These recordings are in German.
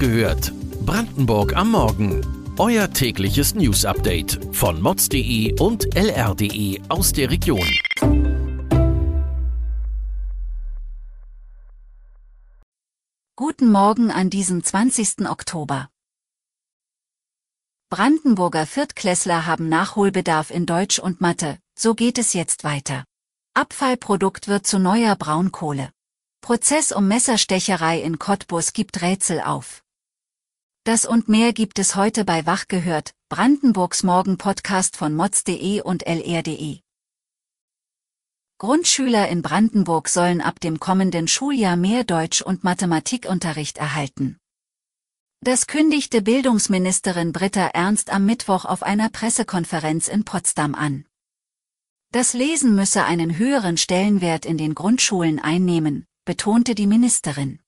gehört. Brandenburg am Morgen. Euer tägliches News-Update von mods.de und lr.de aus der Region. Guten Morgen an diesem 20. Oktober. Brandenburger Viertklässler haben Nachholbedarf in Deutsch und Mathe, so geht es jetzt weiter. Abfallprodukt wird zu neuer Braunkohle. Prozess um Messerstecherei in Cottbus gibt Rätsel auf. Das und mehr gibt es heute bei Wach gehört, Brandenburgs Morgen-Podcast von mods.de und lr.de. Grundschüler in Brandenburg sollen ab dem kommenden Schuljahr mehr Deutsch- und Mathematikunterricht erhalten. Das kündigte Bildungsministerin Britta Ernst am Mittwoch auf einer Pressekonferenz in Potsdam an. Das Lesen müsse einen höheren Stellenwert in den Grundschulen einnehmen, betonte die Ministerin.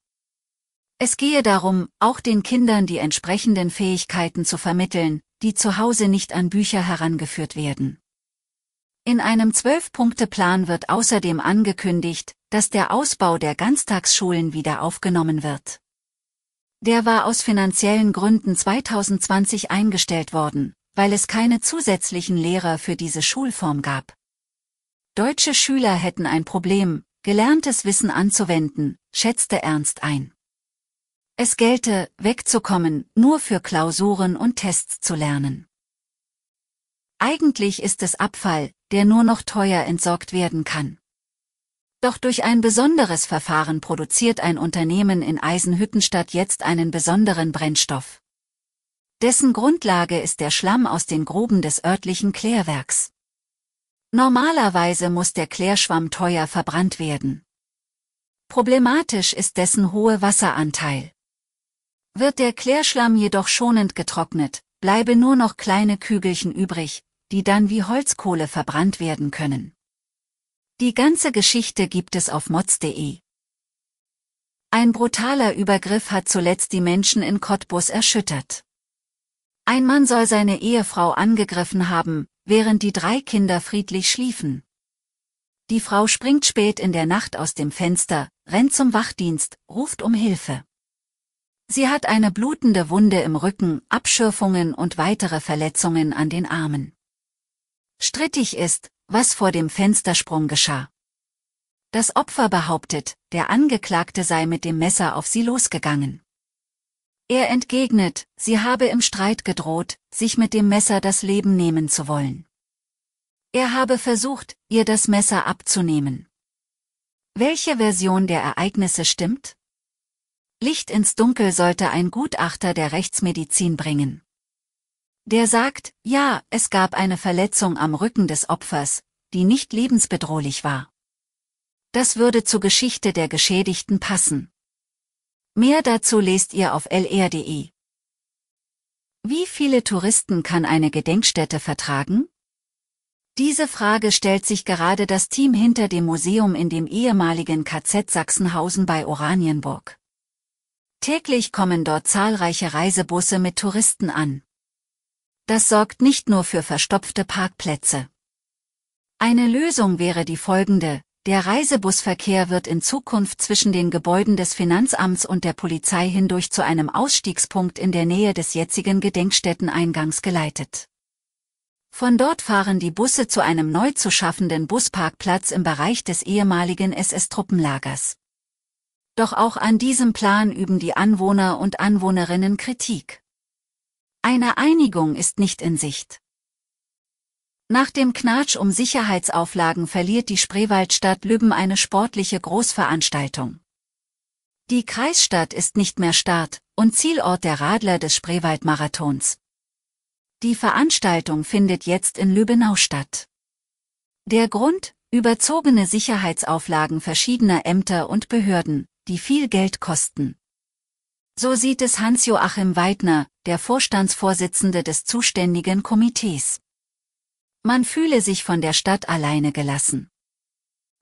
Es gehe darum, auch den Kindern die entsprechenden Fähigkeiten zu vermitteln, die zu Hause nicht an Bücher herangeführt werden. In einem Zwölf-Punkte-Plan wird außerdem angekündigt, dass der Ausbau der Ganztagsschulen wieder aufgenommen wird. Der war aus finanziellen Gründen 2020 eingestellt worden, weil es keine zusätzlichen Lehrer für diese Schulform gab. Deutsche Schüler hätten ein Problem, gelerntes Wissen anzuwenden, schätzte Ernst ein. Es gelte, wegzukommen, nur für Klausuren und Tests zu lernen. Eigentlich ist es Abfall, der nur noch teuer entsorgt werden kann. Doch durch ein besonderes Verfahren produziert ein Unternehmen in Eisenhüttenstadt jetzt einen besonderen Brennstoff. Dessen Grundlage ist der Schlamm aus den Gruben des örtlichen Klärwerks. Normalerweise muss der Klärschwamm teuer verbrannt werden. Problematisch ist dessen hohe Wasseranteil. Wird der Klärschlamm jedoch schonend getrocknet, bleibe nur noch kleine Kügelchen übrig, die dann wie Holzkohle verbrannt werden können. Die ganze Geschichte gibt es auf mods.de. Ein brutaler Übergriff hat zuletzt die Menschen in Cottbus erschüttert. Ein Mann soll seine Ehefrau angegriffen haben, während die drei Kinder friedlich schliefen. Die Frau springt spät in der Nacht aus dem Fenster, rennt zum Wachdienst, ruft um Hilfe. Sie hat eine blutende Wunde im Rücken, Abschürfungen und weitere Verletzungen an den Armen. Strittig ist, was vor dem Fenstersprung geschah. Das Opfer behauptet, der Angeklagte sei mit dem Messer auf sie losgegangen. Er entgegnet, sie habe im Streit gedroht, sich mit dem Messer das Leben nehmen zu wollen. Er habe versucht, ihr das Messer abzunehmen. Welche Version der Ereignisse stimmt? Licht ins Dunkel sollte ein Gutachter der Rechtsmedizin bringen. Der sagt, ja, es gab eine Verletzung am Rücken des Opfers, die nicht lebensbedrohlich war. Das würde zur Geschichte der Geschädigten passen. Mehr dazu lest ihr auf lr.de. Wie viele Touristen kann eine Gedenkstätte vertragen? Diese Frage stellt sich gerade das Team hinter dem Museum in dem ehemaligen KZ Sachsenhausen bei Oranienburg. Täglich kommen dort zahlreiche Reisebusse mit Touristen an. Das sorgt nicht nur für verstopfte Parkplätze. Eine Lösung wäre die folgende, der Reisebusverkehr wird in Zukunft zwischen den Gebäuden des Finanzamts und der Polizei hindurch zu einem Ausstiegspunkt in der Nähe des jetzigen Gedenkstätteneingangs geleitet. Von dort fahren die Busse zu einem neu zu schaffenden Busparkplatz im Bereich des ehemaligen SS-Truppenlagers. Doch auch an diesem Plan üben die Anwohner und Anwohnerinnen Kritik. Eine Einigung ist nicht in Sicht. Nach dem Knatsch um Sicherheitsauflagen verliert die Spreewaldstadt Lübben eine sportliche Großveranstaltung. Die Kreisstadt ist nicht mehr Start und Zielort der Radler des Spreewaldmarathons. Die Veranstaltung findet jetzt in Lübbenau statt. Der Grund? Überzogene Sicherheitsauflagen verschiedener Ämter und Behörden, die viel Geld kosten. So sieht es Hans-Joachim Weidner, der Vorstandsvorsitzende des zuständigen Komitees. Man fühle sich von der Stadt alleine gelassen.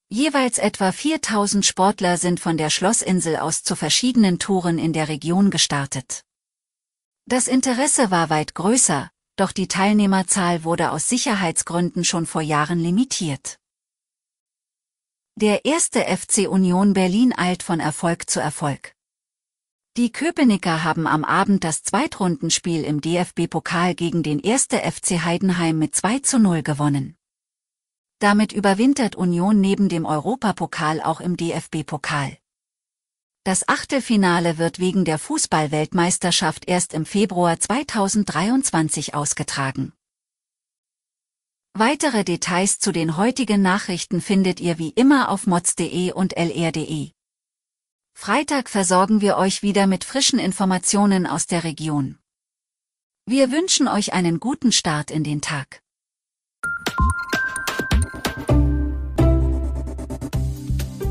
Jeweils etwa 4000 Sportler sind von der Schlossinsel aus zu verschiedenen Touren in der Region gestartet. Das Interesse war weit größer, doch die Teilnehmerzahl wurde aus Sicherheitsgründen schon vor Jahren limitiert. Der erste FC Union Berlin eilt von Erfolg zu Erfolg. Die Köpenicker haben am Abend das Zweitrundenspiel im DFB-Pokal gegen den 1. FC Heidenheim mit 2 zu 0 gewonnen. Damit überwintert Union neben dem Europapokal auch im DFB-Pokal. Das Achtelfinale wird wegen der Fußballweltmeisterschaft erst im Februar 2023 ausgetragen. Weitere Details zu den heutigen Nachrichten findet ihr wie immer auf mods.de und lr.de. Freitag versorgen wir euch wieder mit frischen Informationen aus der Region. Wir wünschen euch einen guten Start in den Tag.